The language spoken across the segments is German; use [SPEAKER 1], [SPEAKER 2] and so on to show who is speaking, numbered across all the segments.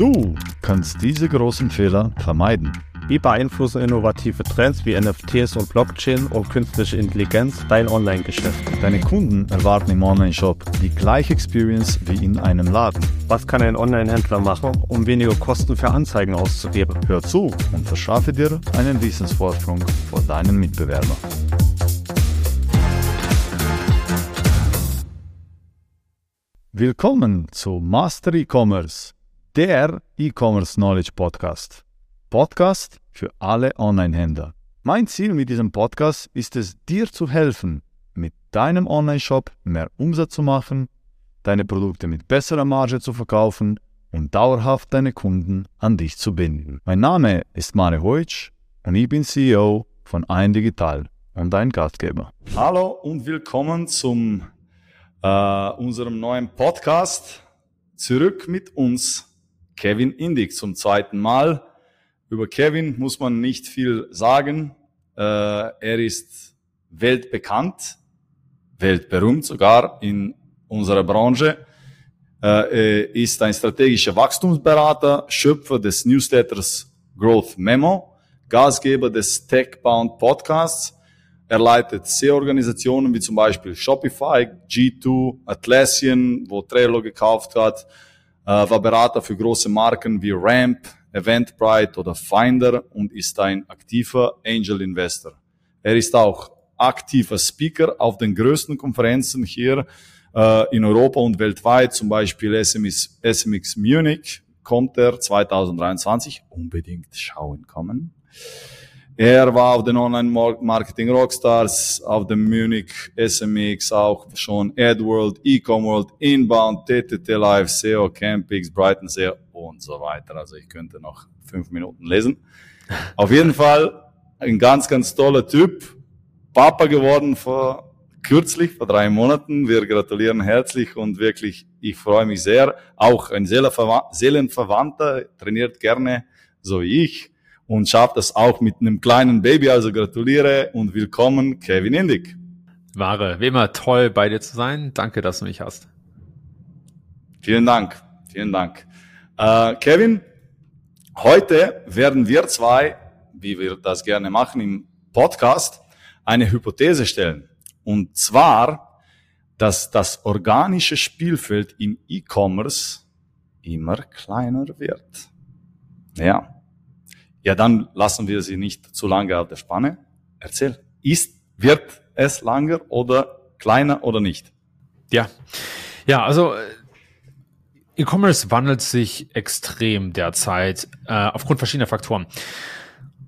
[SPEAKER 1] Du kannst diese großen Fehler vermeiden.
[SPEAKER 2] Wie beeinflussen innovative Trends wie NFTs und Blockchain und künstliche Intelligenz dein Online-Geschäft?
[SPEAKER 1] Deine Kunden erwarten im Online-Shop die gleiche Experience wie in einem Laden.
[SPEAKER 2] Was kann ein Online-Händler machen, um weniger Kosten für Anzeigen auszugeben?
[SPEAKER 1] Hör zu und verschaffe dir einen Wissensvorsprung vor deinen Mitbewerbern. Willkommen zu Master E-Commerce, der E-Commerce Knowledge Podcast. Podcast für alle Online-Händler. Mein Ziel mit diesem Podcast ist es, dir zu helfen, mit deinem Online-Shop mehr Umsatz zu machen, deine Produkte mit besserer Marge zu verkaufen und dauerhaft deine Kunden an dich zu binden. Mein Name ist Mare Heutsch und ich bin CEO von Ein Digital und dein Gastgeber. Hallo und willkommen zum äh, unserem neuen Podcast. Zurück mit uns Kevin Indig zum zweiten Mal. Über Kevin muss man nicht viel sagen. Äh, er ist weltbekannt, weltberühmt sogar in unserer Branche. Äh, er ist ein strategischer Wachstumsberater, Schöpfer des Newsletters Growth Memo, Gastgeber des Techbound Podcasts. Er leitet SEO-Organisationen wie zum Beispiel Shopify, G2, Atlassian, wo Trello gekauft hat, war Berater für große Marken wie Ramp, Eventbrite oder Finder und ist ein aktiver Angel Investor. Er ist auch aktiver Speaker auf den größten Konferenzen hier äh, in Europa und weltweit, zum Beispiel SMX, SMX Munich, kommt er 2023. Unbedingt schauen kommen. Er war auf den Online-Marketing Rockstars, auf dem Munich SMX, auch schon AdWorld, Ecomworld, Inbound, TTT Live, SEO, Campix, Brighton SEO und so weiter. Also ich könnte noch fünf Minuten lesen. Auf jeden Fall ein ganz, ganz toller Typ. Papa geworden vor kürzlich, vor drei Monaten. Wir gratulieren herzlich und wirklich, ich freue mich sehr. Auch ein Seelenverwandter, trainiert gerne, so wie ich und schafft das auch mit einem kleinen Baby. Also gratuliere und willkommen, Kevin Indig.
[SPEAKER 3] Ware, wie immer toll bei dir zu sein. Danke, dass du mich hast.
[SPEAKER 1] Vielen Dank, vielen Dank. Äh, Kevin, heute werden wir zwei, wie wir das gerne machen im Podcast, eine Hypothese stellen. Und zwar, dass das organische Spielfeld im E-Commerce immer kleiner wird. Ja, ja, dann lassen wir sie nicht zu lange auf der Spanne. Erzähl, ist, wird es langer oder kleiner oder nicht?
[SPEAKER 3] Ja, ja, also äh, E-Commerce wandelt sich extrem derzeit äh, aufgrund verschiedener Faktoren.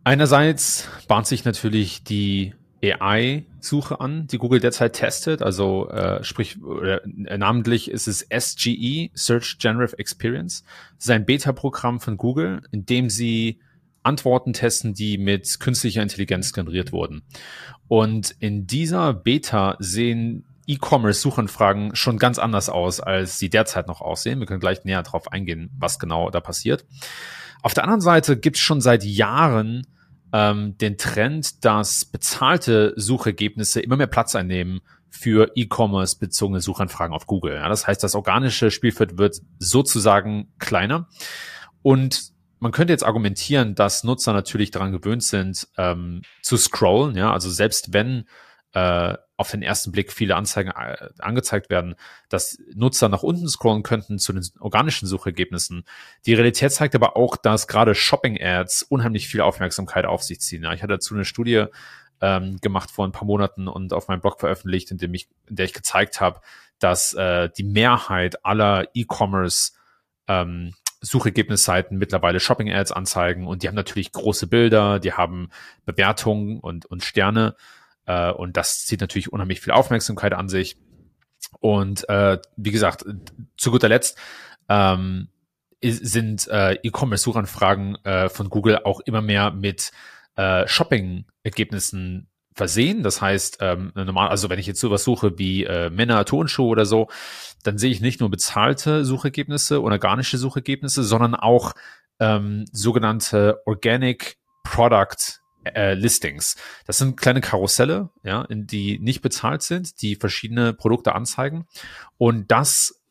[SPEAKER 3] Einerseits bahnt sich natürlich die AI-Suche an, die Google derzeit testet. Also äh, sprich, oder, äh, namentlich ist es SGE, Search Generative Experience. Das ist ein Beta-Programm von Google, in dem sie Antworten testen, die mit künstlicher Intelligenz generiert wurden. Und in dieser Beta sehen E-Commerce-Suchanfragen schon ganz anders aus, als sie derzeit noch aussehen. Wir können gleich näher darauf eingehen, was genau da passiert. Auf der anderen Seite gibt es schon seit Jahren ähm, den Trend, dass bezahlte Suchergebnisse immer mehr Platz einnehmen für E-Commerce bezogene Suchanfragen auf Google. Ja, das heißt, das organische Spielfeld wird sozusagen kleiner. Und man könnte jetzt argumentieren, dass Nutzer natürlich daran gewöhnt sind, ähm, zu scrollen, ja, also selbst wenn äh, auf den ersten Blick viele Anzeigen äh, angezeigt werden, dass Nutzer nach unten scrollen könnten zu den organischen Suchergebnissen. Die Realität zeigt aber auch, dass gerade Shopping-Ads unheimlich viel Aufmerksamkeit auf sich ziehen. Ja, ich hatte dazu eine Studie ähm, gemacht vor ein paar Monaten und auf meinem Blog veröffentlicht, in dem ich, in der ich gezeigt habe, dass äh, die Mehrheit aller E-Commerce ähm, Suchergebnisseiten mittlerweile Shopping-Ads anzeigen und die haben natürlich große Bilder, die haben Bewertungen und, und Sterne äh, und das zieht natürlich unheimlich viel Aufmerksamkeit an sich. Und äh, wie gesagt, zu guter Letzt ähm, sind äh, E-Commerce-Suchanfragen äh, von Google auch immer mehr mit äh, Shopping-Ergebnissen versehen. Das heißt, ähm, normal, also wenn ich jetzt sowas suche wie äh, Männer Tonschuhe oder so, dann sehe ich nicht nur bezahlte Suchergebnisse oder organische Suchergebnisse, sondern auch ähm, sogenannte Organic Product äh, Listings. Das sind kleine Karusselle, ja, in die nicht bezahlt sind, die verschiedene Produkte anzeigen. Und das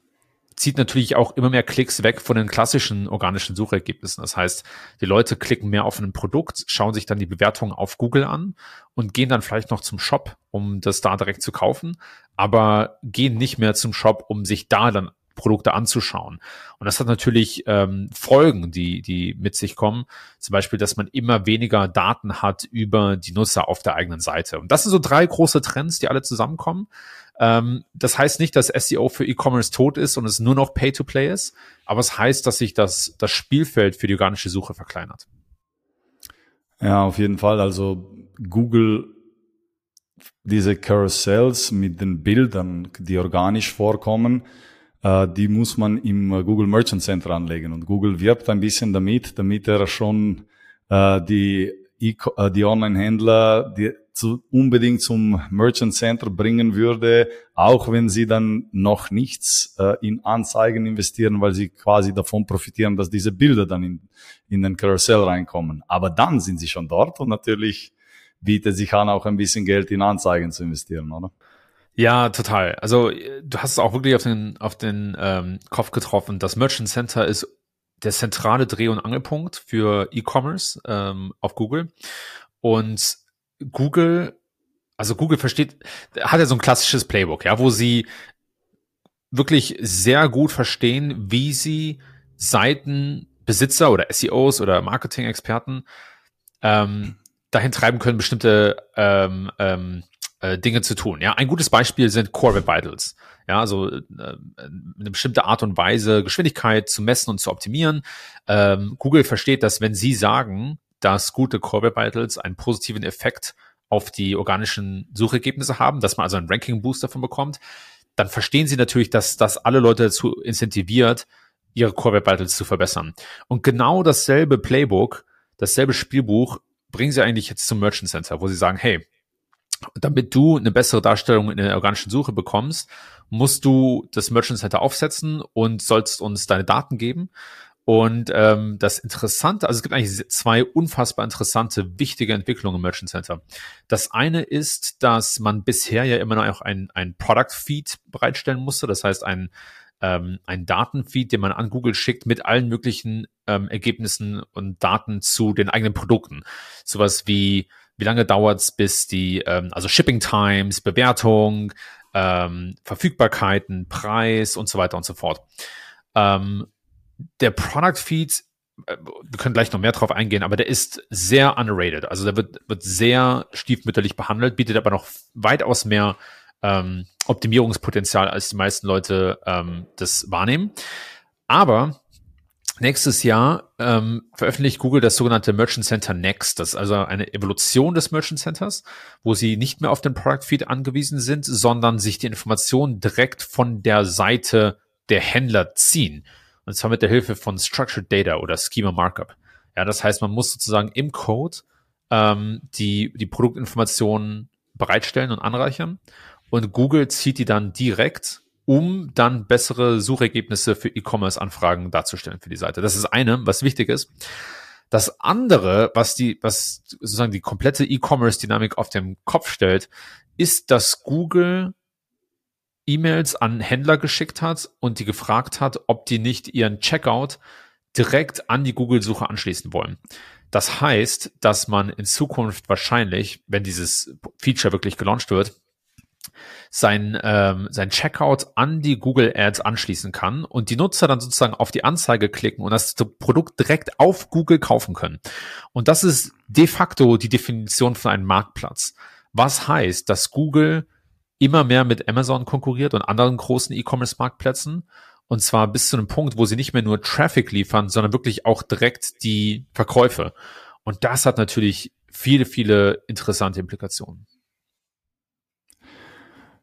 [SPEAKER 3] zieht natürlich auch immer mehr Klicks weg von den klassischen organischen Suchergebnissen. Das heißt, die Leute klicken mehr auf ein Produkt, schauen sich dann die Bewertungen auf Google an und gehen dann vielleicht noch zum Shop, um das da direkt zu kaufen, aber gehen nicht mehr zum Shop, um sich da dann Produkte anzuschauen. Und das hat natürlich ähm, Folgen, die, die mit sich kommen. Zum Beispiel, dass man immer weniger Daten hat über die Nutzer auf der eigenen Seite. Und das sind so drei große Trends, die alle zusammenkommen. Ähm, das heißt nicht, dass SEO für E-Commerce tot ist und es nur noch Pay-to-Play ist, aber es heißt, dass sich das, das Spielfeld für die organische Suche verkleinert.
[SPEAKER 1] Ja, auf jeden Fall. Also Google, diese Carousels mit den Bildern, die organisch vorkommen, äh, die muss man im Google Merchant Center anlegen. Und Google wirbt ein bisschen damit, damit er schon äh, die, äh, die Online-Händler, zu, unbedingt zum Merchant Center bringen würde, auch wenn sie dann noch nichts äh, in Anzeigen investieren, weil sie quasi davon profitieren, dass diese Bilder dann in, in den Carousel reinkommen. Aber dann sind sie schon dort und natürlich bietet sich an, auch ein bisschen Geld in Anzeigen zu investieren, oder?
[SPEAKER 3] Ja, total. Also du hast es auch wirklich auf den, auf den ähm, Kopf getroffen. Das Merchant Center ist der zentrale Dreh- und Angelpunkt für E-Commerce ähm, auf Google. Und Google, also Google versteht, hat ja so ein klassisches Playbook, ja, wo sie wirklich sehr gut verstehen, wie sie Seitenbesitzer oder SEOs oder Marketing-Experten ähm, dahin treiben können, bestimmte ähm, ähm, äh, Dinge zu tun. Ja, ein gutes Beispiel sind Core Web Vitals. Ja, also äh, eine bestimmte Art und Weise Geschwindigkeit zu messen und zu optimieren. Ähm, Google versteht, dass wenn sie sagen, dass gute Core Web Vitals einen positiven Effekt auf die organischen Suchergebnisse haben, dass man also einen Ranking Boost davon bekommt, dann verstehen sie natürlich, dass das alle Leute dazu incentiviert, ihre Core Web Vitals zu verbessern. Und genau dasselbe Playbook, dasselbe Spielbuch bringen sie eigentlich jetzt zum Merchant Center, wo sie sagen, hey, damit du eine bessere Darstellung in der organischen Suche bekommst, musst du das Merchant Center aufsetzen und sollst uns deine Daten geben. Und ähm, das Interessante, also es gibt eigentlich zwei unfassbar interessante, wichtige Entwicklungen im Merchant Center. Das eine ist, dass man bisher ja immer noch ein, ein Product Feed bereitstellen musste. Das heißt, ein, ähm, ein Datenfeed, den man an Google schickt mit allen möglichen ähm, Ergebnissen und Daten zu den eigenen Produkten. Sowas wie, wie lange dauert's bis die, ähm, also Shipping Times, Bewertung, ähm, Verfügbarkeiten, Preis und so weiter und so fort. Ähm, der Product Feed, äh, wir können gleich noch mehr drauf eingehen, aber der ist sehr underrated. Also der wird, wird sehr stiefmütterlich behandelt, bietet aber noch weitaus mehr ähm, Optimierungspotenzial, als die meisten Leute ähm, das wahrnehmen. Aber nächstes Jahr ähm, veröffentlicht Google das sogenannte Merchant Center Next. Das ist also eine Evolution des Merchant Centers, wo sie nicht mehr auf den Product Feed angewiesen sind, sondern sich die Informationen direkt von der Seite der Händler ziehen. Und zwar mit der Hilfe von Structured Data oder Schema Markup. Ja, das heißt, man muss sozusagen im Code ähm, die, die Produktinformationen bereitstellen und anreichern. Und Google zieht die dann direkt, um dann bessere Suchergebnisse für E-Commerce-Anfragen darzustellen für die Seite. Das ist eine, was wichtig ist. Das andere, was die, was sozusagen die komplette E-Commerce-Dynamik auf den Kopf stellt, ist, dass Google E-Mails an Händler geschickt hat und die gefragt hat, ob die nicht ihren Checkout direkt an die Google-Suche anschließen wollen. Das heißt, dass man in Zukunft wahrscheinlich, wenn dieses Feature wirklich gelauncht wird, sein, ähm, sein Checkout an die Google Ads anschließen kann und die Nutzer dann sozusagen auf die Anzeige klicken und das Produkt direkt auf Google kaufen können. Und das ist de facto die Definition von einem Marktplatz. Was heißt, dass Google immer mehr mit Amazon konkurriert und anderen großen E-Commerce-Marktplätzen. Und zwar bis zu einem Punkt, wo sie nicht mehr nur Traffic liefern, sondern wirklich auch direkt die Verkäufe. Und das hat natürlich viele, viele interessante Implikationen.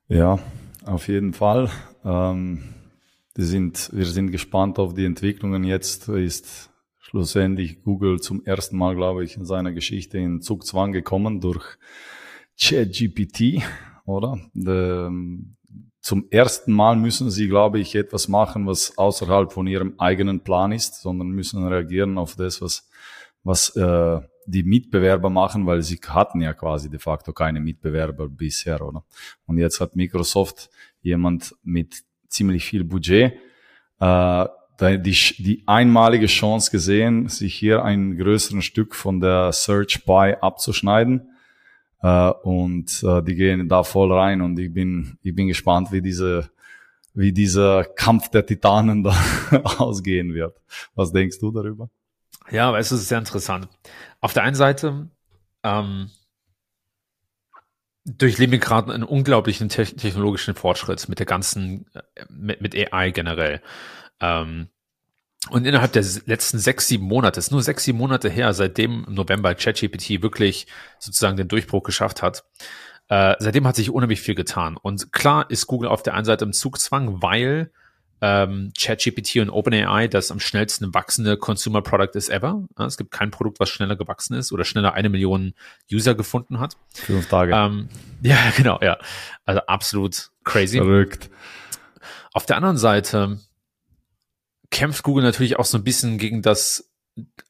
[SPEAKER 1] Ja, auf jeden Fall. Ähm, wir, sind, wir sind gespannt auf die Entwicklungen. Jetzt ist schlussendlich Google zum ersten Mal, glaube ich, in seiner Geschichte in Zugzwang gekommen durch ChatGPT oder? Ähm, zum ersten Mal müssen sie, glaube ich, etwas machen, was außerhalb von ihrem eigenen Plan ist, sondern müssen reagieren auf das, was, was äh, die Mitbewerber machen, weil sie hatten ja quasi de facto keine Mitbewerber bisher, oder? Und jetzt hat Microsoft jemand mit ziemlich viel Budget äh, die, die einmalige Chance gesehen, sich hier ein größeren Stück von der Search Buy abzuschneiden. Äh, und äh, die gehen da voll rein und ich bin, ich bin gespannt, wie diese, wie dieser Kampf der Titanen da ausgehen wird. Was denkst du darüber?
[SPEAKER 3] Ja, aber es ist sehr interessant. Auf der einen Seite ähm, durchleben wir gerade einen unglaublichen te technologischen Fortschritt mit der ganzen, äh, mit, mit AI generell. Ähm, und innerhalb der letzten sechs, sieben Monate, ist nur sechs, sieben Monate her, seitdem im November ChatGPT wirklich sozusagen den Durchbruch geschafft hat, äh, seitdem hat sich unheimlich viel getan. Und klar ist Google auf der einen Seite im Zugzwang, weil ähm, ChatGPT und OpenAI das am schnellsten wachsende Consumer Product ist ever. Ja, es gibt kein Produkt, was schneller gewachsen ist oder schneller eine Million User gefunden hat.
[SPEAKER 1] Fünf Tage.
[SPEAKER 3] Ähm, ja, genau, ja. Also absolut crazy.
[SPEAKER 1] Verrückt.
[SPEAKER 3] Auf der anderen Seite kämpft Google natürlich auch so ein bisschen gegen das,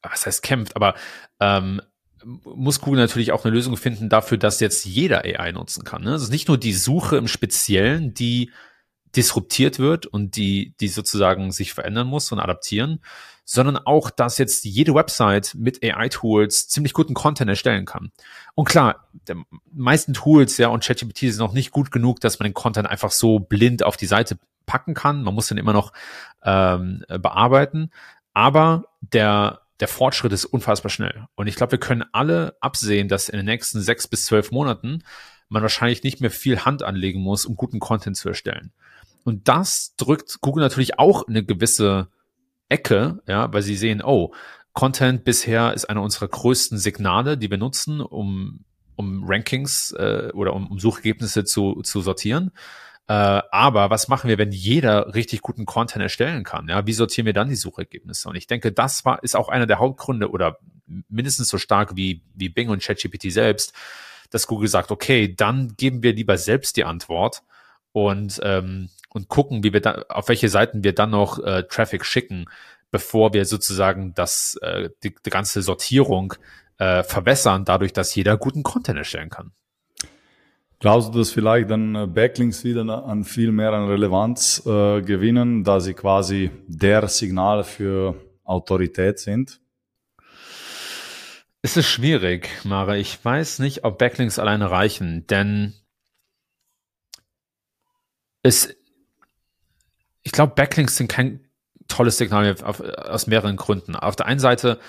[SPEAKER 3] was heißt kämpft, aber ähm, muss Google natürlich auch eine Lösung finden dafür, dass jetzt jeder AI nutzen kann. Ne? Es ist nicht nur die Suche im Speziellen, die disruptiert wird und die, die sozusagen sich verändern muss und adaptieren, sondern auch, dass jetzt jede Website mit AI-Tools ziemlich guten Content erstellen kann. Und klar, der meisten Tools, ja, und ChatGPT ist noch nicht gut genug, dass man den Content einfach so blind auf die Seite packen kann. Man muss den immer noch ähm, bearbeiten. Aber der, der Fortschritt ist unfassbar schnell. Und ich glaube, wir können alle absehen, dass in den nächsten sechs bis zwölf Monaten man wahrscheinlich nicht mehr viel Hand anlegen muss, um guten Content zu erstellen. Und das drückt Google natürlich auch eine gewisse Ecke, ja, weil sie sehen, oh, Content bisher ist einer unserer größten Signale, die wir nutzen, um, um Rankings äh, oder um, um Suchergebnisse zu, zu sortieren. Äh, aber was machen wir, wenn jeder richtig guten Content erstellen kann? Ja, wie sortieren wir dann die Suchergebnisse? Und ich denke, das war, ist auch einer der Hauptgründe oder mindestens so stark wie, wie Bing und ChatGPT selbst, dass Google sagt, okay, dann geben wir lieber selbst die Antwort und, ähm, und gucken, wie wir da, auf welche Seiten wir dann noch äh, Traffic schicken, bevor wir sozusagen das, äh, die, die ganze Sortierung äh, verbessern, dadurch, dass jeder guten Content erstellen kann.
[SPEAKER 1] Glaubst du, dass vielleicht dann äh, Backlinks wieder an viel mehr an Relevanz äh, gewinnen, da sie quasi der Signal für Autorität sind?
[SPEAKER 3] Es ist schwierig, Mara. Ich weiß nicht, ob Backlinks alleine reichen, denn es, ich glaube, Backlinks sind kein tolles Signal auf, aus mehreren Gründen. Auf der einen Seite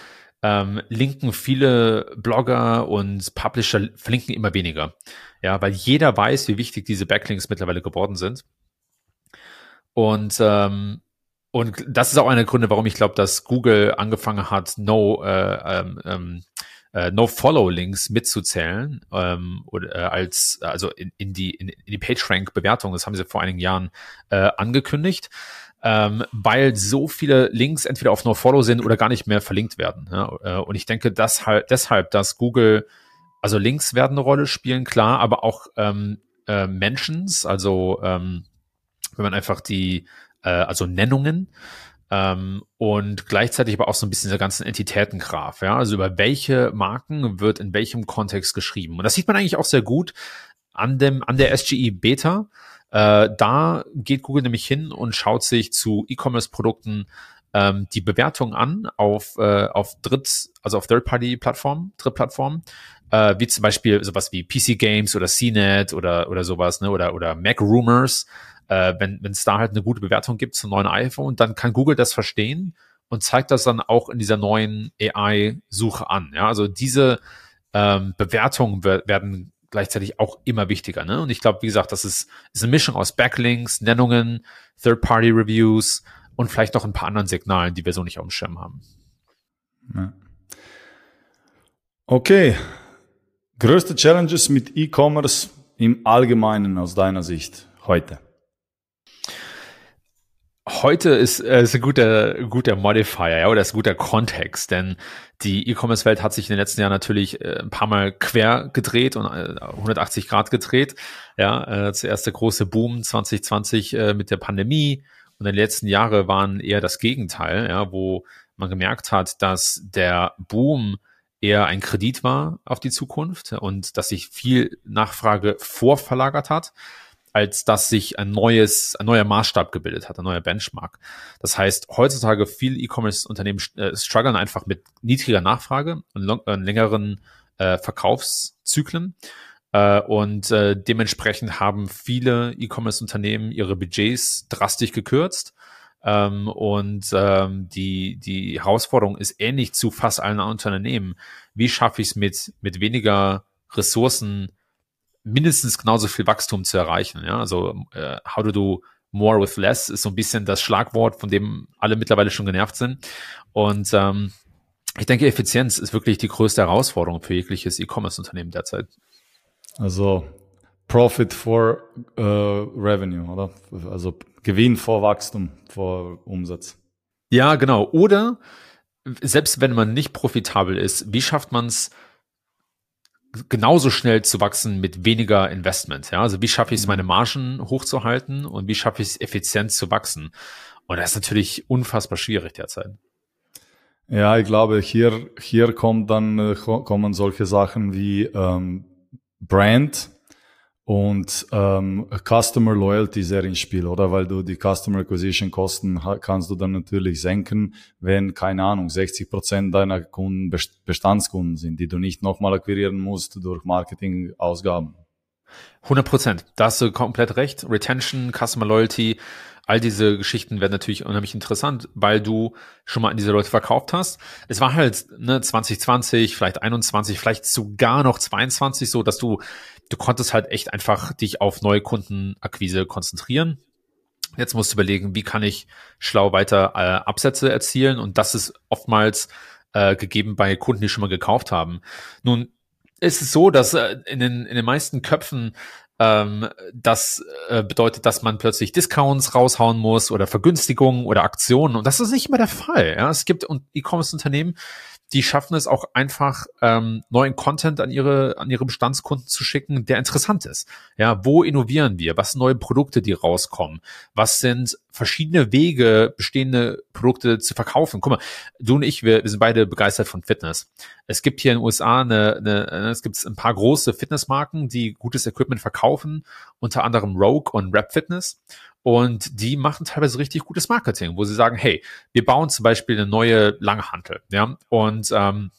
[SPEAKER 3] ähm, linken viele Blogger und Publisher verlinken immer weniger. Ja, weil jeder weiß, wie wichtig diese Backlinks mittlerweile geworden sind. Und ähm, und das ist auch einer der Gründe, warum ich glaube, dass Google angefangen hat, No, äh, ähm, ähm äh, No-Follow-Links mitzuzählen ähm, oder äh, als also in, in die in, in die PageRank-Bewertung. Das haben sie vor einigen Jahren äh, angekündigt ähm, weil so viele Links entweder auf NoFollow sind oder gar nicht mehr verlinkt werden. Ja? Äh, und ich denke dass halt deshalb, dass Google, also Links werden eine Rolle spielen, klar, aber auch ähm, äh, Mentions, also ähm, wenn man einfach die, äh, also Nennungen, ähm, und gleichzeitig aber auch so ein bisschen dieser ganzen Entitätengraph, ja, also über welche Marken wird in welchem Kontext geschrieben. Und das sieht man eigentlich auch sehr gut an dem, an der SGE Beta. Äh, da geht Google nämlich hin und schaut sich zu E-Commerce-Produkten ähm, die Bewertung an auf, äh, auf Dritt, also auf Third-Party-Plattformen, Drittplattformen, äh, wie zum Beispiel sowas wie PC Games oder CNET oder, oder sowas, ne, oder, oder Mac Rumors. Äh, wenn es da halt eine gute Bewertung gibt zum neuen iPhone, dann kann Google das verstehen und zeigt das dann auch in dieser neuen AI-Suche an. Ja, also diese ähm, Bewertungen werden gleichzeitig auch immer wichtiger. Ne? Und ich glaube, wie gesagt, das ist, ist eine Mischung aus Backlinks, Nennungen, Third-Party-Reviews und vielleicht noch ein paar anderen Signalen, die wir so nicht auf dem Schirm haben. Ja.
[SPEAKER 1] Okay. Größte Challenges mit E-Commerce im Allgemeinen aus deiner Sicht heute?
[SPEAKER 3] Heute ist, äh, ist ein guter, guter Modifier, ja, oder ist ein guter Kontext, denn die E-Commerce-Welt hat sich in den letzten Jahren natürlich äh, ein paar Mal quer gedreht und äh, 180 Grad gedreht. Ja, äh, zuerst der große Boom 2020 äh, mit der Pandemie und in den letzten Jahren waren eher das Gegenteil, ja, wo man gemerkt hat, dass der Boom eher ein Kredit war auf die Zukunft und dass sich viel Nachfrage vorverlagert hat als dass sich ein neues, ein neuer Maßstab gebildet hat, ein neuer Benchmark. Das heißt, heutzutage viele E-Commerce-Unternehmen äh, strugglen einfach mit niedriger Nachfrage und äh, längeren äh, Verkaufszyklen. Äh, und äh, dementsprechend haben viele E-Commerce-Unternehmen ihre Budgets drastisch gekürzt. Ähm, und ähm, die, die Herausforderung ist ähnlich zu fast allen Unternehmen. Wie schaffe ich es mit, mit weniger Ressourcen mindestens genauso viel Wachstum zu erreichen? Ja? Also äh, how to do more with less ist so ein bisschen das Schlagwort, von dem alle mittlerweile schon genervt sind. Und ähm, ich denke, Effizienz ist wirklich die größte Herausforderung für jegliches E-Commerce-Unternehmen derzeit.
[SPEAKER 1] Also Profit for äh, Revenue, oder? Also Gewinn vor Wachstum, vor Umsatz.
[SPEAKER 3] Ja, genau. Oder selbst wenn man nicht profitabel ist, wie schafft man es genauso schnell zu wachsen mit weniger Investment? Ja, also wie schaffe ich es, meine Margen hochzuhalten und wie schaffe ich es, effizient zu wachsen? Und das ist natürlich unfassbar schwierig derzeit.
[SPEAKER 1] Ja, ich glaube, hier, hier kommt dann, äh, kommen solche Sachen wie ähm, Brand und ähm, Customer Loyalty sehr ins Spiel, oder? Weil du die Customer Acquisition Kosten kannst du dann natürlich senken, wenn, keine Ahnung, 60 Prozent deiner Kunden Bestandskunden sind, die du nicht nochmal akquirieren musst durch Marketingausgaben.
[SPEAKER 3] 100 Prozent. Da hast du komplett recht. Retention, Customer Loyalty, all diese Geschichten werden natürlich unheimlich interessant, weil du schon mal an diese Leute verkauft hast. Es war halt ne, 2020, vielleicht 21, vielleicht sogar noch 22 so, dass du, du konntest halt echt einfach dich auf neue Kundenakquise konzentrieren. Jetzt musst du überlegen, wie kann ich schlau weiter äh, Absätze erzielen und das ist oftmals äh, gegeben bei Kunden, die schon mal gekauft haben. Nun ist es so, dass äh, in, den, in den meisten Köpfen ähm, das äh, bedeutet, dass man plötzlich Discounts raushauen muss oder Vergünstigungen oder Aktionen. Und das ist nicht immer der Fall. Ja? Es gibt E-Commerce-Unternehmen, die schaffen es auch einfach, ähm, neuen Content an ihre, an ihre Bestandskunden zu schicken, der interessant ist. Ja, wo innovieren wir? Was sind neue Produkte, die rauskommen? Was sind verschiedene Wege, bestehende Produkte zu verkaufen? Guck mal, du und ich, wir, wir sind beide begeistert von Fitness. Es gibt hier in den USA eine, eine es gibt ein paar große Fitnessmarken, die gutes Equipment verkaufen, unter anderem Rogue und Rap Fitness. Und die machen teilweise richtig gutes Marketing, wo sie sagen, hey, wir bauen zum Beispiel eine neue Langhantel, ja, und ähm,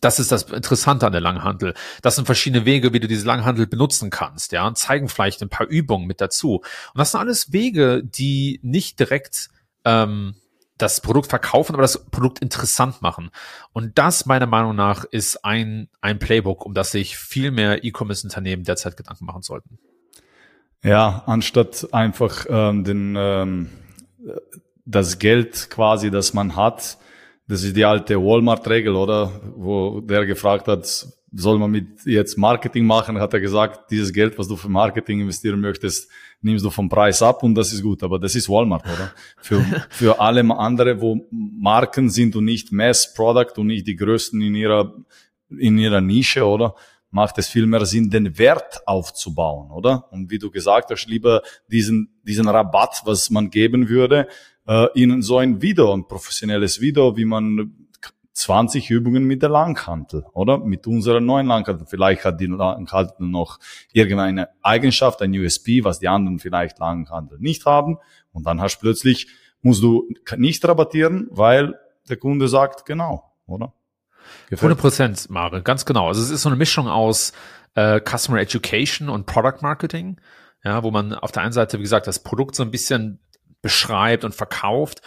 [SPEAKER 3] das ist das Interessante an der Langhantel. Das sind verschiedene Wege, wie du diese Langhantel benutzen kannst, ja, und zeigen vielleicht ein paar Übungen mit dazu. Und das sind alles Wege, die nicht direkt ähm, das Produkt verkaufen, aber das Produkt interessant machen. Und das meiner Meinung nach ist ein, ein Playbook, um das sich viel mehr E-Commerce-Unternehmen derzeit Gedanken machen sollten.
[SPEAKER 1] Ja, anstatt einfach ähm, den, ähm, das Geld quasi, das man hat, das ist die alte Walmart-Regel, oder? Wo der gefragt hat, soll man mit jetzt Marketing machen, hat er gesagt, dieses Geld, was du für Marketing investieren möchtest, nimmst du vom Preis ab und das ist gut. Aber das ist Walmart, oder? Für, für alle andere, wo Marken sind und nicht Mass Product und nicht die größten in ihrer, in ihrer Nische, oder? macht es viel mehr Sinn, den Wert aufzubauen, oder? Und wie du gesagt hast, lieber diesen, diesen Rabatt, was man geben würde, äh, in so ein Video, ein professionelles Video, wie man 20 Übungen mit der Langhantel, oder? Mit unserer neuen Langhantel. Vielleicht hat die Langhantel noch irgendeine Eigenschaft, ein USB, was die anderen vielleicht Langhantel nicht haben. Und dann hast du plötzlich, musst du nicht rabattieren, weil der Kunde sagt, genau, oder?
[SPEAKER 3] 100 Prozent, Mare, ganz genau. Also es ist so eine Mischung aus äh, Customer Education und Product Marketing, ja, wo man auf der einen Seite, wie gesagt, das Produkt so ein bisschen beschreibt und verkauft,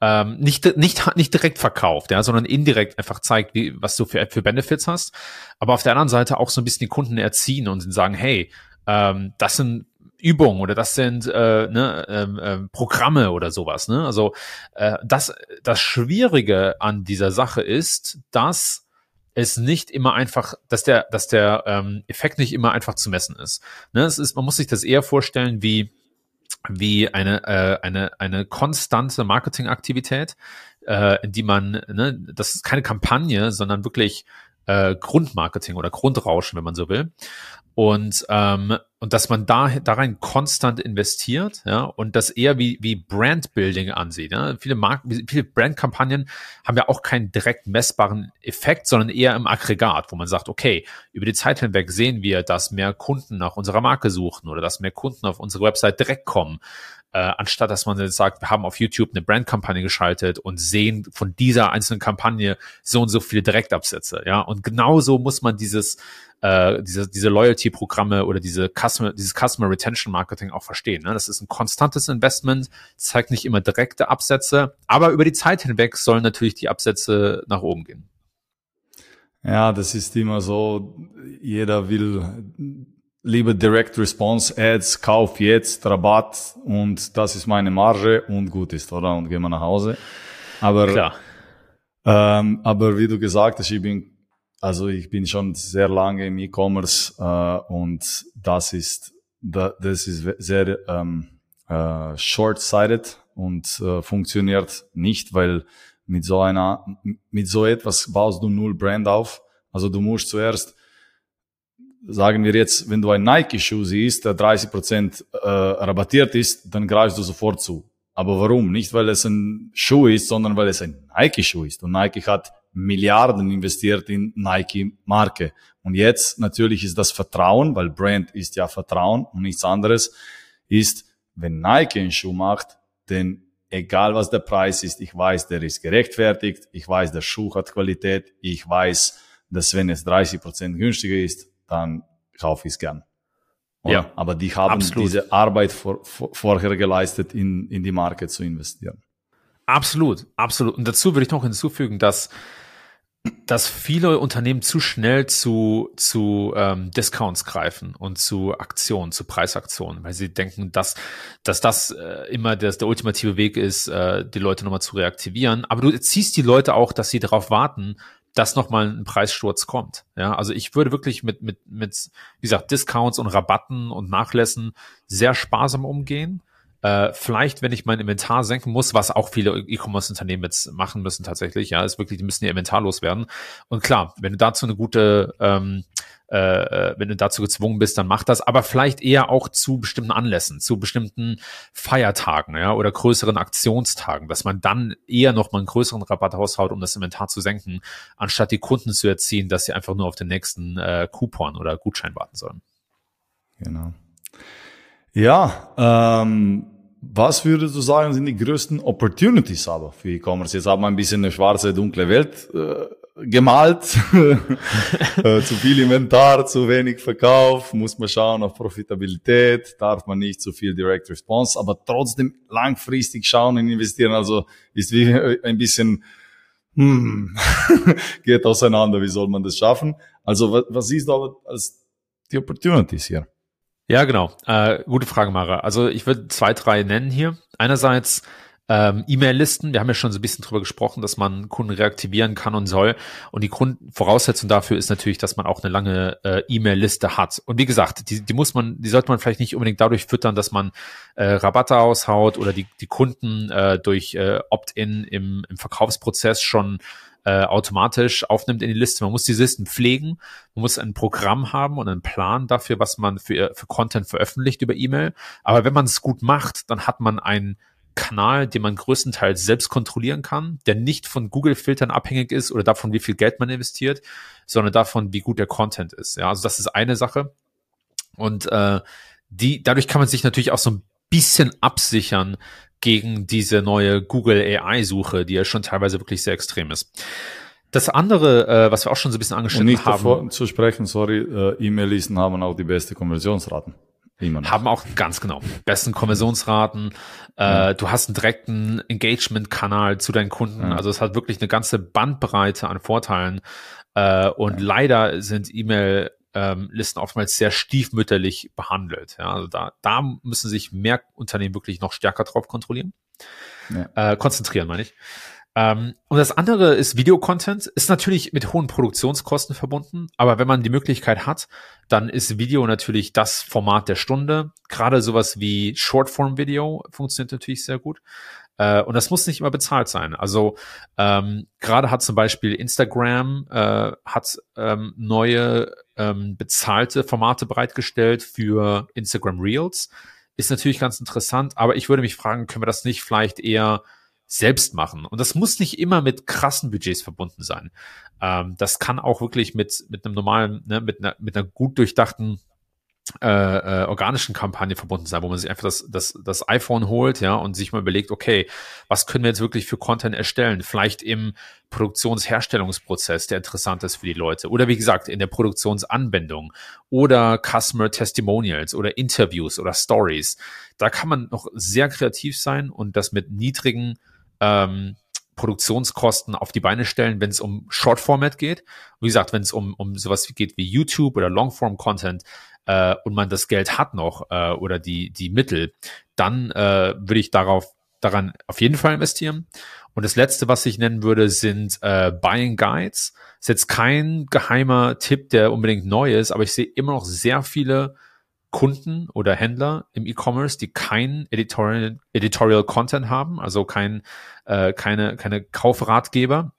[SPEAKER 3] ähm, nicht, nicht, nicht direkt verkauft, ja, sondern indirekt einfach zeigt, wie, was du für, für Benefits hast. Aber auf der anderen Seite auch so ein bisschen die Kunden erziehen und sagen, hey, ähm, das sind Übungen oder das sind äh, ne, ähm, äh, Programme oder sowas. Ne? Also äh, das, das Schwierige an dieser Sache ist, dass es nicht immer einfach, dass der, dass der ähm, Effekt nicht immer einfach zu messen ist. Ne? Es ist, man muss sich das eher vorstellen wie wie eine äh, eine eine konstante Marketingaktivität, äh, in die man ne, das ist keine Kampagne, sondern wirklich äh, Grundmarketing oder Grundrauschen, wenn man so will. Und, ähm, und dass man da darin konstant investiert, ja, und das eher wie wie Brandbuilding ansieht. Ja. Viele Marken, viele Brandkampagnen haben ja auch keinen direkt messbaren Effekt, sondern eher im Aggregat, wo man sagt, okay, über die Zeit hinweg sehen wir, dass mehr Kunden nach unserer Marke suchen oder dass mehr Kunden auf unsere Website direkt kommen äh, anstatt dass man sagt, wir haben auf YouTube eine Brandkampagne geschaltet und sehen von dieser einzelnen Kampagne so und so viele Direktabsätze. Ja, und genauso muss man dieses äh, diese, diese Loyalty-Programme oder diese Customer, dieses Customer Retention Marketing auch verstehen. Ne? Das ist ein konstantes Investment, zeigt nicht immer direkte Absätze, aber über die Zeit hinweg sollen natürlich die Absätze nach oben gehen.
[SPEAKER 1] Ja, das ist immer so, jeder will liebe Direct Response Ads, kauf jetzt, Rabatt und das ist meine Marge und gut ist, oder? Und gehen wir nach Hause. Aber,
[SPEAKER 3] Klar.
[SPEAKER 1] Ähm, aber wie du gesagt hast, ich bin, also ich bin schon sehr lange im E-Commerce äh, und das ist, das ist sehr ähm, äh, short-sighted und äh, funktioniert nicht, weil mit so einer, mit so etwas baust du null Brand auf. Also du musst zuerst sagen wir jetzt, wenn du ein Nike-Schuh siehst, der 30 Prozent äh, rabattiert ist, dann greifst du sofort zu. Aber warum? Nicht, weil es ein Schuh ist, sondern weil es ein Nike-Schuh ist. Und Nike hat Milliarden investiert in Nike-Marke. Und jetzt natürlich ist das Vertrauen, weil Brand ist ja Vertrauen und nichts anderes, ist, wenn Nike einen Schuh macht, denn egal was der Preis ist, ich weiß, der ist gerechtfertigt, ich weiß, der Schuh hat Qualität, ich weiß, dass wenn es 30 Prozent günstiger ist, dann kaufe ich es gern. Oder? Ja, aber die haben absolut. diese Arbeit vor, vor, vorher geleistet, in, in die Marke zu investieren.
[SPEAKER 3] Absolut, absolut. Und dazu würde ich noch hinzufügen, dass dass viele Unternehmen zu schnell zu, zu ähm, Discounts greifen und zu Aktionen, zu Preisaktionen, weil sie denken, dass, dass das äh, immer das, der ultimative Weg ist, äh, die Leute nochmal zu reaktivieren. Aber du ziehst die Leute auch, dass sie darauf warten, dass nochmal ein Preissturz kommt. Ja, also ich würde wirklich mit, mit, mit, wie gesagt, Discounts und Rabatten und Nachlässen sehr sparsam umgehen. Äh, vielleicht, wenn ich mein Inventar senken muss, was auch viele E-Commerce-Unternehmen jetzt machen müssen tatsächlich, ja, ist wirklich, die müssen ihr Inventar loswerden. Und klar, wenn du dazu eine gute ähm, äh, äh, wenn du dazu gezwungen bist, dann mach das, aber vielleicht eher auch zu bestimmten Anlässen, zu bestimmten Feiertagen, ja, oder größeren Aktionstagen, dass man dann eher noch mal einen größeren Rabatt haushaut, um das Inventar zu senken, anstatt die Kunden zu erziehen, dass sie einfach nur auf den nächsten äh, Coupon oder Gutschein warten sollen.
[SPEAKER 1] Genau. Ja, ähm, was würdest du sagen, sind die größten Opportunities aber für E-Commerce? Jetzt haben wir ein bisschen eine schwarze, dunkle Welt äh, gemalt. Äh, zu viel Inventar, zu wenig Verkauf, muss man schauen auf Profitabilität, darf man nicht zu viel Direct Response, aber trotzdem langfristig schauen und investieren. Also ist wie ein bisschen, hm, geht auseinander, wie soll man das schaffen? Also was, was siehst du aber als die Opportunities hier?
[SPEAKER 3] Ja, genau. Äh, gute Frage, Mara. Also ich würde zwei, drei nennen hier. Einerseits ähm, E-Mail-Listen. Wir haben ja schon so ein bisschen drüber gesprochen, dass man Kunden reaktivieren kann und soll. Und die Grundvoraussetzung dafür ist natürlich, dass man auch eine lange äh, E-Mail-Liste hat. Und wie gesagt, die, die muss man, die sollte man vielleicht nicht unbedingt dadurch füttern, dass man äh, Rabatte aushaut oder die, die Kunden äh, durch äh, Opt-in im, im Verkaufsprozess schon äh, automatisch aufnimmt in die Liste. Man muss die Listen pflegen, man muss ein Programm haben und einen Plan dafür, was man für, für Content veröffentlicht über E-Mail. Aber wenn man es gut macht, dann hat man ein Kanal, den man größtenteils selbst kontrollieren kann, der nicht von Google-Filtern abhängig ist oder davon, wie viel Geld man investiert, sondern davon, wie gut der Content ist. Ja, also das ist eine Sache. Und äh, die, dadurch kann man sich natürlich auch so ein bisschen absichern gegen diese neue Google AI-Suche, die ja schon teilweise wirklich sehr extrem ist. Das andere, äh, was wir auch schon so ein bisschen angeschnitten
[SPEAKER 1] nicht
[SPEAKER 3] haben.
[SPEAKER 1] Davor zu sprechen, sorry, äh, E-Mail-Listen haben auch die beste Konversionsraten.
[SPEAKER 3] Haben auch ganz genau besten Konversionsraten. Äh, Du hast einen direkten Engagement-Kanal zu deinen Kunden. Ja. Also es hat wirklich eine ganze Bandbreite an Vorteilen. Äh, und ja. leider sind E-Mail ähm, Listen oftmals sehr stiefmütterlich behandelt. Ja, also da, da müssen sich mehr Unternehmen wirklich noch stärker drauf kontrollieren. Ja. Äh, konzentrieren, meine ich. Ähm, und das andere ist Videocontent, ist natürlich mit hohen Produktionskosten verbunden, aber wenn man die Möglichkeit hat, dann ist Video natürlich das Format der Stunde. Gerade sowas wie Shortform-Video funktioniert natürlich sehr gut. Äh, und das muss nicht immer bezahlt sein. Also ähm, gerade hat zum Beispiel Instagram äh, hat ähm, neue ähm, bezahlte Formate bereitgestellt für Instagram Reels. Ist natürlich ganz interessant, aber ich würde mich fragen, können wir das nicht vielleicht eher selbst machen. Und das muss nicht immer mit krassen Budgets verbunden sein. Ähm, das kann auch wirklich mit, mit einem normalen, ne, mit einer, mit einer gut durchdachten äh, äh, organischen Kampagne verbunden sein, wo man sich einfach das, das, das iPhone holt, ja, und sich mal überlegt, okay, was können wir jetzt wirklich für Content erstellen? Vielleicht im Produktionsherstellungsprozess, der interessant ist für die Leute. Oder wie gesagt, in der Produktionsanwendung oder Customer Testimonials oder Interviews oder Stories. Da kann man noch sehr kreativ sein und das mit niedrigen ähm, Produktionskosten auf die Beine stellen, wenn es um Short-Format geht. Wie gesagt, wenn es um, um sowas geht wie YouTube oder Long-Form-Content äh, und man das Geld hat noch äh, oder die, die Mittel, dann äh, würde ich darauf daran auf jeden Fall investieren. Und das letzte, was ich nennen würde, sind äh, Buying Guides. Ist jetzt kein geheimer Tipp, der unbedingt neu ist, aber ich sehe immer noch sehr viele Kunden oder Händler im E-Commerce, die kein Editorial, Editorial Content haben, also kein, äh, keine, keine Kaufratgeber.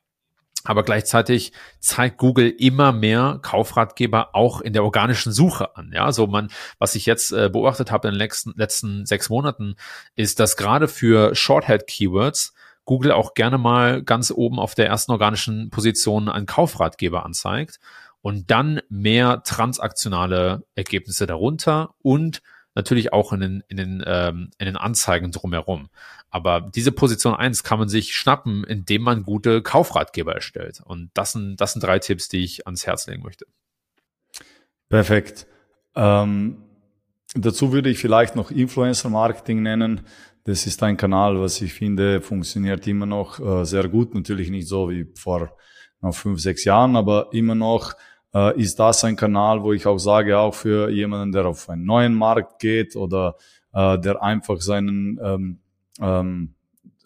[SPEAKER 3] Aber gleichzeitig zeigt Google immer mehr Kaufratgeber auch in der organischen Suche an. Ja, also man, was ich jetzt äh, beobachtet habe in den letzten, letzten sechs Monaten, ist, dass gerade für Shorthead-Keywords Google auch gerne mal ganz oben auf der ersten organischen Position einen Kaufratgeber anzeigt und dann mehr transaktionale Ergebnisse darunter und natürlich auch in den, in den, ähm, in den Anzeigen drumherum. Aber diese Position eins kann man sich schnappen, indem man gute Kaufratgeber erstellt. Und das sind, das sind drei Tipps, die ich ans Herz legen möchte.
[SPEAKER 1] Perfekt. Ähm, dazu würde ich vielleicht noch Influencer Marketing nennen. Das ist ein Kanal, was ich finde, funktioniert immer noch äh, sehr gut. Natürlich nicht so wie vor noch fünf, sechs Jahren, aber immer noch äh, ist das ein Kanal, wo ich auch sage, auch für jemanden, der auf einen neuen Markt geht oder äh, der einfach seinen ähm, ähm,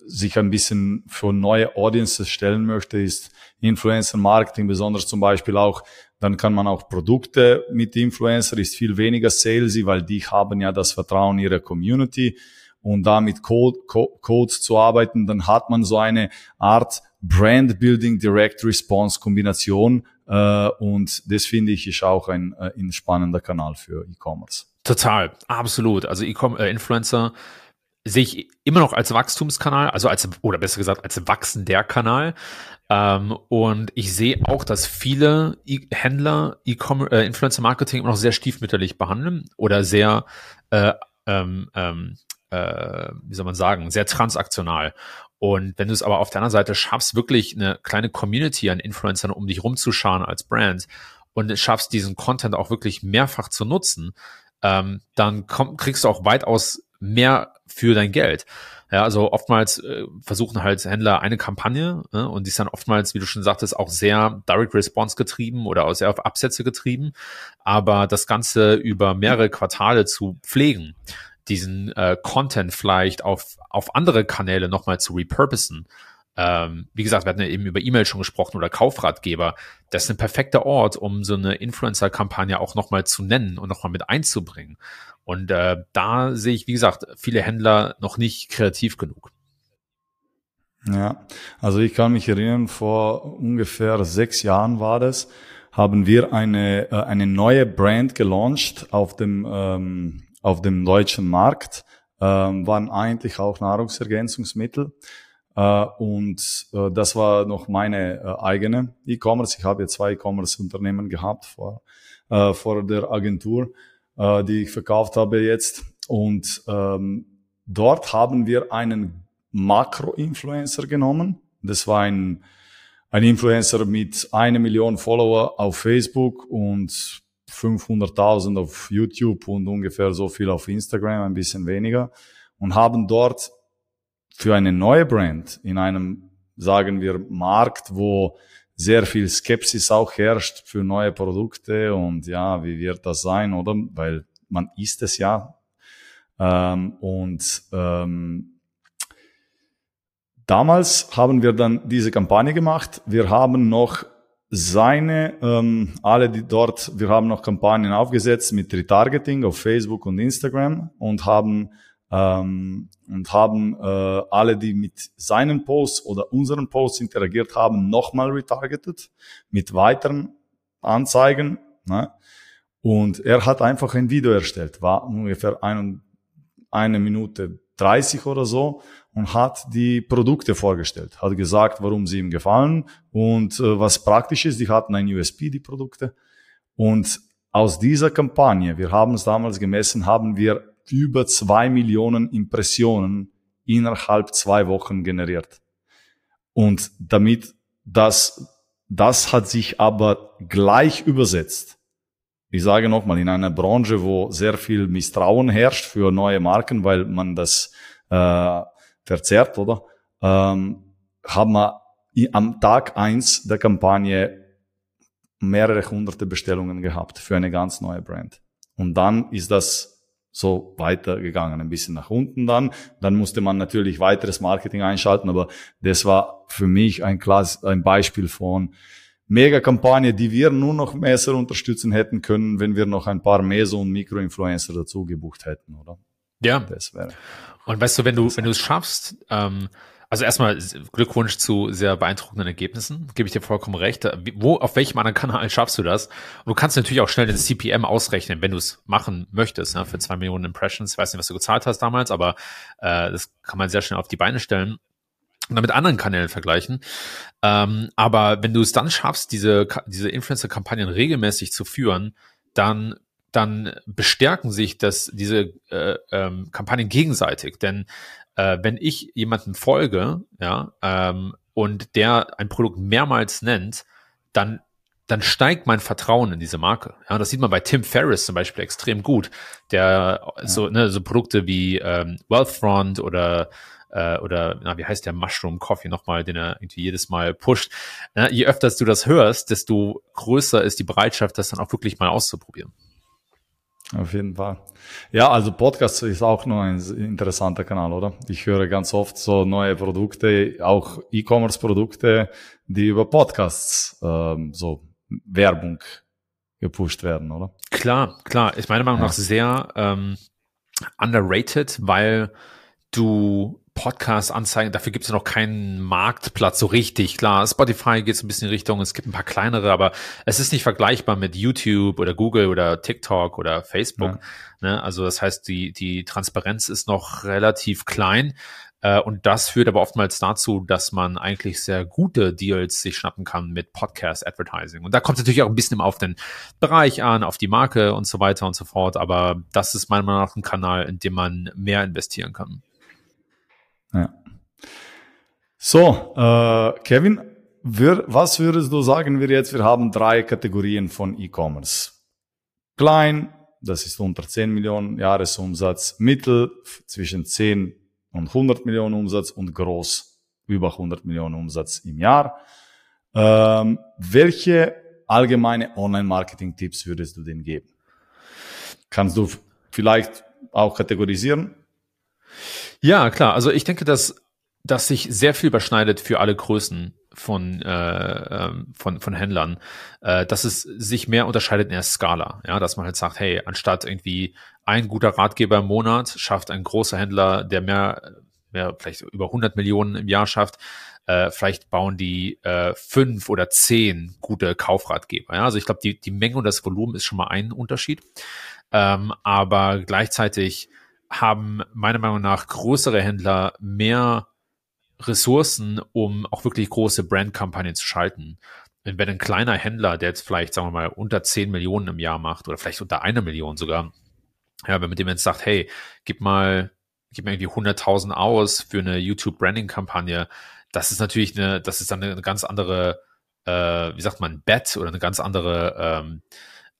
[SPEAKER 1] sich ein bisschen für neue Audiences stellen möchte, ist Influencer Marketing, besonders zum Beispiel auch, dann kann man auch Produkte mit Influencer, ist viel weniger salesy, weil die haben ja das Vertrauen ihrer Community. Und da mit Code, Codes zu arbeiten, dann hat man so eine Art Brand Building Direct Response Kombination, äh, und das finde ich ist auch ein, äh, ein spannender Kanal für E-Commerce.
[SPEAKER 3] Total, absolut. Also E-Influencer äh, sehe ich immer noch als Wachstumskanal, also als, oder besser gesagt, als wachsender Kanal. Ähm, und ich sehe auch, dass viele e Händler E-Commerce, äh, Influencer Marketing immer noch sehr stiefmütterlich behandeln oder sehr, äh, ähm, ähm, äh, wie soll man sagen, sehr transaktional. Und wenn du es aber auf der anderen Seite schaffst, wirklich eine kleine Community an Influencern um dich rumzuscharen als Brand und schaffst, diesen Content auch wirklich mehrfach zu nutzen, ähm, dann komm, kriegst du auch weitaus mehr für dein Geld. Ja, also oftmals äh, versuchen halt Händler eine Kampagne ne, und die ist dann oftmals, wie du schon sagtest, auch sehr Direct Response getrieben oder auch sehr auf Absätze getrieben. Aber das Ganze über mehrere Quartale zu pflegen, diesen äh, Content vielleicht auf, auf andere Kanäle nochmal zu repurposen. Ähm, wie gesagt, wir hatten ja eben über E-Mail schon gesprochen oder Kaufratgeber. Das ist ein perfekter Ort, um so eine Influencer-Kampagne auch nochmal zu nennen und nochmal mit einzubringen. Und äh, da sehe ich, wie gesagt, viele Händler noch nicht kreativ genug.
[SPEAKER 1] Ja, also ich kann mich erinnern, vor ungefähr sechs Jahren war das, haben wir eine, äh, eine neue Brand gelauncht auf dem ähm, auf dem deutschen Markt, ähm, waren eigentlich auch Nahrungsergänzungsmittel. Äh, und äh, das war noch meine äh, eigene E-Commerce. Ich habe zwei E-Commerce-Unternehmen gehabt vor, äh, vor der Agentur, äh, die ich verkauft habe jetzt. Und ähm, dort haben wir einen Makro-Influencer genommen. Das war ein, ein Influencer mit einer Million Follower auf Facebook und 500.000 auf YouTube und ungefähr so viel auf Instagram, ein bisschen weniger und haben dort für eine neue Brand in einem, sagen wir, Markt, wo sehr viel Skepsis auch herrscht für neue Produkte und ja, wie wird das sein, oder? Weil man isst es ja. Ähm, und ähm, damals haben wir dann diese Kampagne gemacht. Wir haben noch seine, ähm, alle die dort, wir haben noch Kampagnen aufgesetzt mit Retargeting auf Facebook und Instagram und haben ähm, und haben äh, alle, die mit seinen Posts oder unseren Posts interagiert haben, nochmal retargetet mit weiteren Anzeigen. Ne? Und er hat einfach ein Video erstellt, war ungefähr ein, eine Minute 30 oder so und hat die Produkte vorgestellt, hat gesagt, warum sie ihm gefallen und äh, was praktisch ist. Die hatten ein USP, die Produkte. Und aus dieser Kampagne, wir haben es damals gemessen, haben wir über zwei Millionen Impressionen innerhalb zwei Wochen generiert. Und damit das, das hat sich aber gleich übersetzt. Ich sage nochmal, in einer Branche, wo sehr viel Misstrauen herrscht für neue Marken, weil man das äh, verzerrt, oder? Ähm, haben wir am Tag eins der Kampagne mehrere hunderte Bestellungen gehabt für eine ganz neue Brand. Und dann ist das so weitergegangen, ein bisschen nach unten dann. Dann musste man natürlich weiteres Marketing einschalten, aber das war für mich ein, Klass, ein Beispiel von Mega-Kampagne, die wir nur noch besser unterstützen hätten können, wenn wir noch ein paar Meso- und Mikro-Influencer dazu gebucht hätten, oder?
[SPEAKER 3] Ja. Das wäre. Und weißt du, wenn du, wenn du es schaffst, ähm, also erstmal Glückwunsch zu sehr beeindruckenden Ergebnissen, gebe ich dir vollkommen recht. Wo, auf welchem anderen Kanal schaffst du das? Und du kannst natürlich auch schnell den CPM ausrechnen, wenn du es machen möchtest, ne, für zwei Millionen Impressions. Ich weiß nicht, was du gezahlt hast damals, aber äh, das kann man sehr schnell auf die Beine stellen und dann mit anderen Kanälen vergleichen. Ähm, aber wenn du es dann schaffst, diese, diese Influencer-Kampagnen regelmäßig zu führen, dann dann bestärken sich das, diese äh, ähm, Kampagnen gegenseitig. Denn äh, wenn ich jemanden folge, ja, ähm, und der ein Produkt mehrmals nennt, dann dann steigt mein Vertrauen in diese Marke. Ja, das sieht man bei Tim Ferriss zum Beispiel extrem gut, der ja. so, ne, so Produkte wie ähm, Wealthfront oder äh, oder na, wie heißt der Mushroom Coffee nochmal, den er irgendwie jedes Mal pusht. Ja, je öfter du das hörst, desto größer ist die Bereitschaft, das dann auch wirklich mal auszuprobieren.
[SPEAKER 1] Auf jeden Fall. Ja, also Podcast ist auch noch ein interessanter Kanal, oder? Ich höre ganz oft so neue Produkte, auch E-Commerce-Produkte, die über Podcasts ähm, so Werbung gepusht werden, oder?
[SPEAKER 3] Klar, klar. Ist meiner Meinung ja. nach sehr ähm, underrated, weil du Podcast-Anzeigen, dafür gibt es noch keinen Marktplatz so richtig. Klar, Spotify geht so ein bisschen in Richtung, es gibt ein paar kleinere, aber es ist nicht vergleichbar mit YouTube oder Google oder TikTok oder Facebook. Ja. Ne? Also das heißt, die, die Transparenz ist noch relativ klein. Äh, und das führt aber oftmals dazu, dass man eigentlich sehr gute Deals sich schnappen kann mit Podcast Advertising. Und da kommt es natürlich auch ein bisschen auf den Bereich an, auf die Marke und so weiter und so fort. Aber das ist meiner Meinung nach ein Kanal, in dem man mehr investieren kann.
[SPEAKER 1] Ja. So, äh, Kevin, wir, was würdest du sagen wir jetzt? Wir haben drei Kategorien von E-Commerce. Klein, das ist unter 10 Millionen Jahresumsatz, mittel zwischen 10 und 100 Millionen Umsatz und groß über 100 Millionen Umsatz im Jahr. Ähm, welche allgemeine Online-Marketing-Tipps würdest du denn geben? Kannst du vielleicht auch kategorisieren?
[SPEAKER 3] Ja, klar. Also ich denke, dass dass sich sehr viel überschneidet für alle Größen von, äh, ähm, von, von Händlern, äh, dass es sich mehr unterscheidet in der Skala. Ja, dass man halt sagt, hey, anstatt irgendwie ein guter Ratgeber im Monat schafft ein großer Händler, der mehr, mehr vielleicht über 100 Millionen im Jahr schafft, äh, vielleicht bauen die äh, fünf oder zehn gute Kaufratgeber. Ja, also ich glaube, die, die Menge und das Volumen ist schon mal ein Unterschied. Ähm, aber gleichzeitig haben meiner Meinung nach größere Händler mehr Ressourcen, um auch wirklich große Brandkampagnen zu schalten. Und wenn ein kleiner Händler, der jetzt vielleicht, sagen wir mal, unter 10 Millionen im Jahr macht oder vielleicht unter einer Million sogar, ja, wenn man dem jetzt sagt, hey, gib mal, gib mir irgendwie 100.000 aus für eine YouTube-Branding-Kampagne, das ist natürlich eine, das ist dann eine ganz andere, äh, wie sagt man, Bet oder eine ganz andere ähm,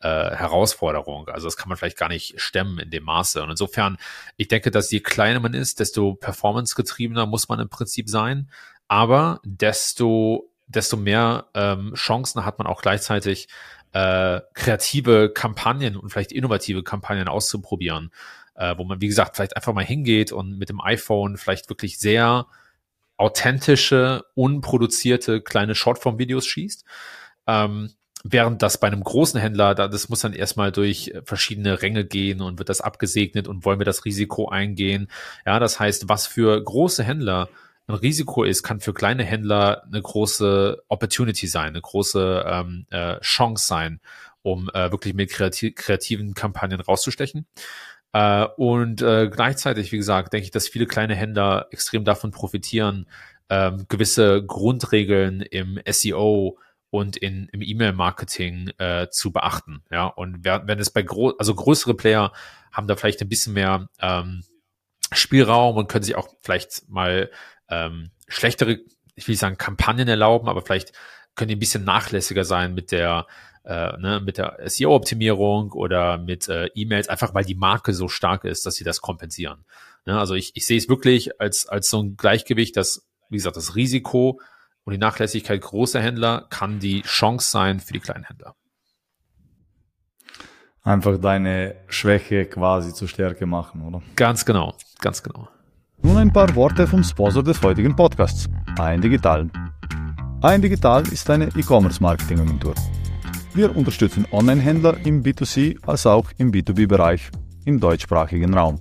[SPEAKER 3] äh, Herausforderung. Also das kann man vielleicht gar nicht stemmen in dem Maße. Und insofern, ich denke, dass je kleiner man ist, desto performancegetriebener muss man im Prinzip sein. Aber desto, desto mehr ähm, Chancen hat man auch gleichzeitig äh, kreative Kampagnen und vielleicht innovative Kampagnen auszuprobieren, äh, wo man, wie gesagt, vielleicht einfach mal hingeht und mit dem iPhone vielleicht wirklich sehr authentische, unproduzierte kleine Shortform-Videos schießt. Ähm, Während das bei einem großen Händler, da, das muss dann erstmal durch verschiedene Ränge gehen und wird das abgesegnet und wollen wir das Risiko eingehen. Ja, das heißt, was für große Händler ein Risiko ist, kann für kleine Händler eine große Opportunity sein, eine große ähm, äh, Chance sein, um äh, wirklich mit kreati kreativen Kampagnen rauszustechen. Äh, und äh, gleichzeitig, wie gesagt, denke ich, dass viele kleine Händler extrem davon profitieren, ähm, gewisse Grundregeln im SEO und in, im E-Mail-Marketing äh, zu beachten. Ja, und wenn es bei gro also größere Player haben da vielleicht ein bisschen mehr ähm, Spielraum und können sich auch vielleicht mal ähm, schlechtere, ich will sagen Kampagnen erlauben, aber vielleicht können die ein bisschen nachlässiger sein mit der äh, ne, mit der SEO-Optimierung oder mit äh, E-Mails, einfach weil die Marke so stark ist, dass sie das kompensieren. Ne, also ich, ich sehe es wirklich als, als so ein Gleichgewicht, dass, wie gesagt, das Risiko und die Nachlässigkeit großer Händler kann die Chance sein für die kleinen Händler.
[SPEAKER 1] Einfach deine Schwäche quasi zur Stärke machen, oder?
[SPEAKER 3] Ganz genau, ganz genau.
[SPEAKER 1] Nun ein paar Worte vom Sponsor des heutigen Podcasts, Ein Digital. Ein Digital ist eine E-Commerce-Marketing-Agentur. Wir unterstützen Online-Händler im B2C als auch im B2B-Bereich im deutschsprachigen Raum.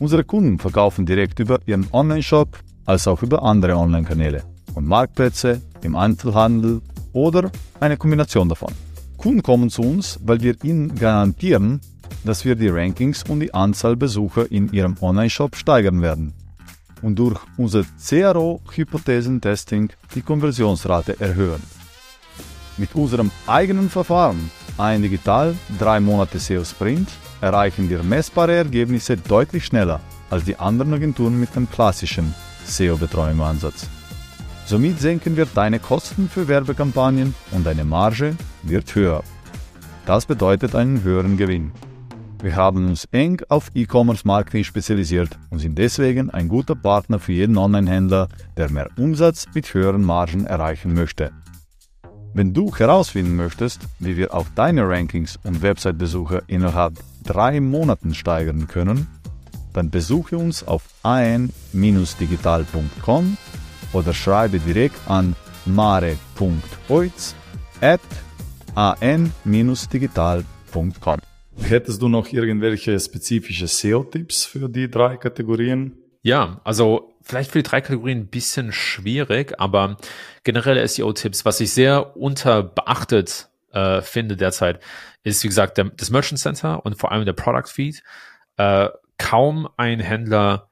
[SPEAKER 1] Unsere Kunden verkaufen direkt über ihren Online-Shop als auch über andere Online-Kanäle und Marktplätze im Einzelhandel oder eine Kombination davon. Kunden kommen zu uns, weil wir ihnen garantieren, dass wir die Rankings und die Anzahl Besucher in ihrem Online-Shop steigern werden und durch unser CRO-Hypothesentesting die Konversionsrate erhöhen. Mit unserem eigenen Verfahren, ein Digital 3 Monate SEO Sprint, erreichen wir messbare Ergebnisse deutlich schneller als die anderen Agenturen mit einem klassischen SEO-Betreuungsansatz. Somit senken wir deine Kosten für Werbekampagnen und deine Marge wird höher. Das bedeutet einen höheren Gewinn. Wir haben uns eng auf E-Commerce-Marketing spezialisiert und sind deswegen ein guter Partner für jeden Online-Händler, der mehr Umsatz mit höheren Margen erreichen möchte. Wenn du herausfinden möchtest, wie wir auch deine Rankings und Website-Besucher innerhalb drei Monaten steigern können, dann besuche uns auf ein-digital.com oder schreibe direkt an mare.oiz at an-digital.com. Hättest du noch irgendwelche spezifische SEO-Tipps für die drei Kategorien?
[SPEAKER 3] Ja, also vielleicht für die drei Kategorien ein bisschen schwierig, aber generelle SEO-Tipps, was ich sehr unterbeachtet äh, finde derzeit, ist wie gesagt der, das Merchant Center und vor allem der Product Feed. Äh, kaum ein Händler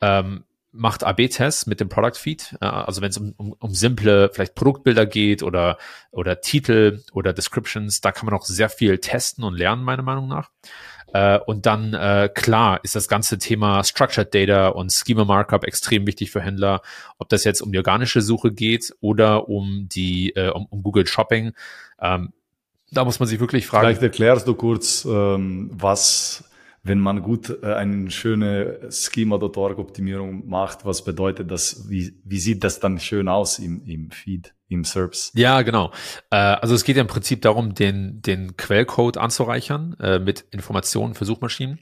[SPEAKER 3] ähm, macht AB-Tests mit dem Product Feed. Äh, also wenn es um, um, um simple vielleicht Produktbilder geht oder, oder Titel oder Descriptions, da kann man auch sehr viel testen und lernen, meiner Meinung nach. Äh, und dann, äh, klar, ist das ganze Thema Structured Data und Schema Markup extrem wichtig für Händler. Ob das jetzt um die organische Suche geht oder um die, äh, um, um Google Shopping. Ähm, da muss man sich wirklich fragen.
[SPEAKER 1] Vielleicht erklärst du kurz, ähm, was wenn man gut äh, eine schöne Schema.org-Optimierung macht, was bedeutet das, wie, wie sieht das dann schön aus im, im Feed, im SERPs?
[SPEAKER 3] Ja, genau. Äh, also es geht ja im Prinzip darum, den, den Quellcode anzureichern äh, mit Informationen für Suchmaschinen.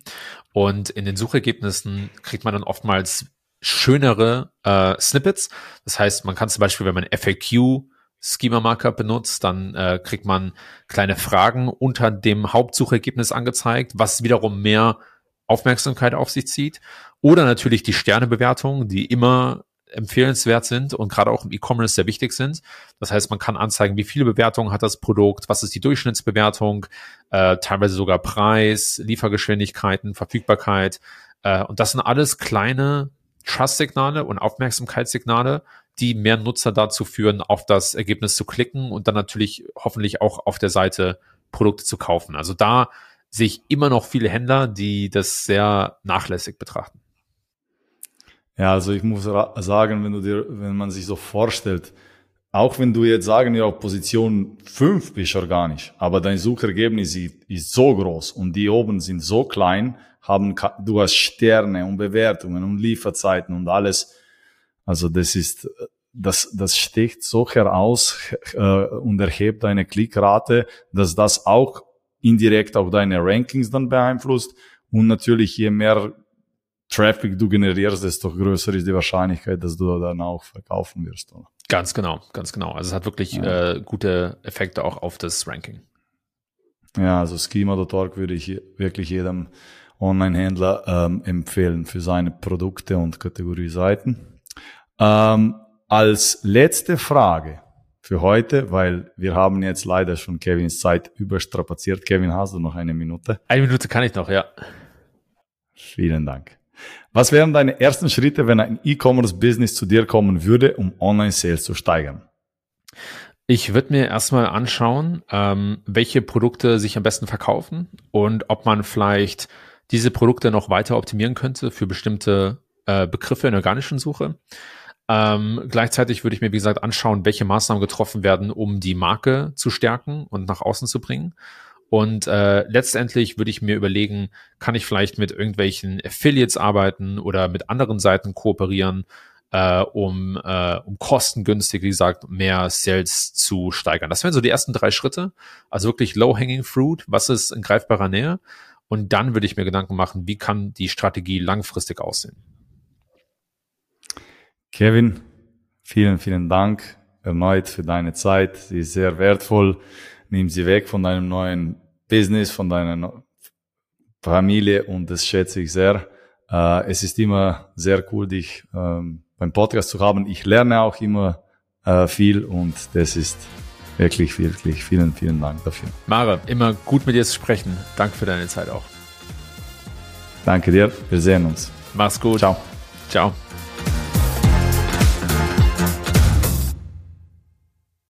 [SPEAKER 3] Und in den Suchergebnissen kriegt man dann oftmals schönere äh, Snippets. Das heißt, man kann zum Beispiel, wenn man FAQ Schema-Marker benutzt, dann äh, kriegt man kleine Fragen unter dem Hauptsuchergebnis angezeigt, was wiederum mehr Aufmerksamkeit auf sich zieht. Oder natürlich die Sternebewertungen, die immer empfehlenswert sind und gerade auch im E-Commerce sehr wichtig sind. Das heißt, man kann anzeigen, wie viele Bewertungen hat das Produkt, was ist die Durchschnittsbewertung, äh, teilweise sogar Preis, Liefergeschwindigkeiten, Verfügbarkeit. Äh, und das sind alles kleine Trust-Signale und Aufmerksamkeitssignale, die mehr Nutzer dazu führen, auf das Ergebnis zu klicken und dann natürlich hoffentlich auch auf der Seite Produkte zu kaufen. Also da sehe ich immer noch viele Händler, die das sehr nachlässig betrachten.
[SPEAKER 1] Ja, also ich muss sagen, wenn du dir, wenn man sich so vorstellt, auch wenn du jetzt sagen ja auf Position 5 bist organisch, aber dein Suchergebnis ist so groß und die oben sind so klein, haben du hast Sterne und Bewertungen und Lieferzeiten und alles also das ist, das, das sticht so heraus äh, und erhebt deine Klickrate, dass das auch indirekt auch deine Rankings dann beeinflusst. Und natürlich, je mehr Traffic du generierst, desto größer ist die Wahrscheinlichkeit, dass du dann auch verkaufen wirst. Oder?
[SPEAKER 3] Ganz genau, ganz genau. Also es hat wirklich ja. äh, gute Effekte auch auf das Ranking.
[SPEAKER 1] Ja, also Schema.org würde ich wirklich jedem Online-Händler ähm, empfehlen für seine Produkte und Kategorieseiten. Ähm, als letzte Frage für heute, weil wir haben jetzt leider schon Kevins Zeit überstrapaziert. Kevin, hast du noch eine Minute?
[SPEAKER 3] Eine Minute kann ich noch, ja.
[SPEAKER 1] Vielen Dank. Was wären deine ersten Schritte, wenn ein E-Commerce-Business zu dir kommen würde, um Online-Sales zu steigern?
[SPEAKER 3] Ich würde mir erstmal anschauen, ähm, welche Produkte sich am besten verkaufen und ob man vielleicht diese Produkte noch weiter optimieren könnte für bestimmte äh, Begriffe in der organischen Suche. Ähm, gleichzeitig würde ich mir, wie gesagt, anschauen, welche Maßnahmen getroffen werden, um die Marke zu stärken und nach außen zu bringen. Und äh, letztendlich würde ich mir überlegen, kann ich vielleicht mit irgendwelchen Affiliates arbeiten oder mit anderen Seiten kooperieren, äh, um, äh, um kostengünstig, wie gesagt, mehr Sales zu steigern. Das wären so die ersten drei Schritte. Also wirklich low-hanging fruit, was ist in greifbarer Nähe? Und dann würde ich mir Gedanken machen, wie kann die Strategie langfristig aussehen?
[SPEAKER 1] Kevin, vielen, vielen Dank erneut für deine Zeit. Sie ist sehr wertvoll. Nimm sie weg von deinem neuen Business, von deiner Familie und das schätze ich sehr. Äh, es ist immer sehr cool, dich ähm, beim Podcast zu haben. Ich lerne auch immer äh, viel und das ist wirklich, wirklich vielen, vielen Dank dafür.
[SPEAKER 3] Mare, immer gut mit dir zu sprechen. Danke für deine Zeit auch.
[SPEAKER 1] Danke dir. Wir sehen uns.
[SPEAKER 3] Mach's gut.
[SPEAKER 1] Ciao.
[SPEAKER 3] Ciao.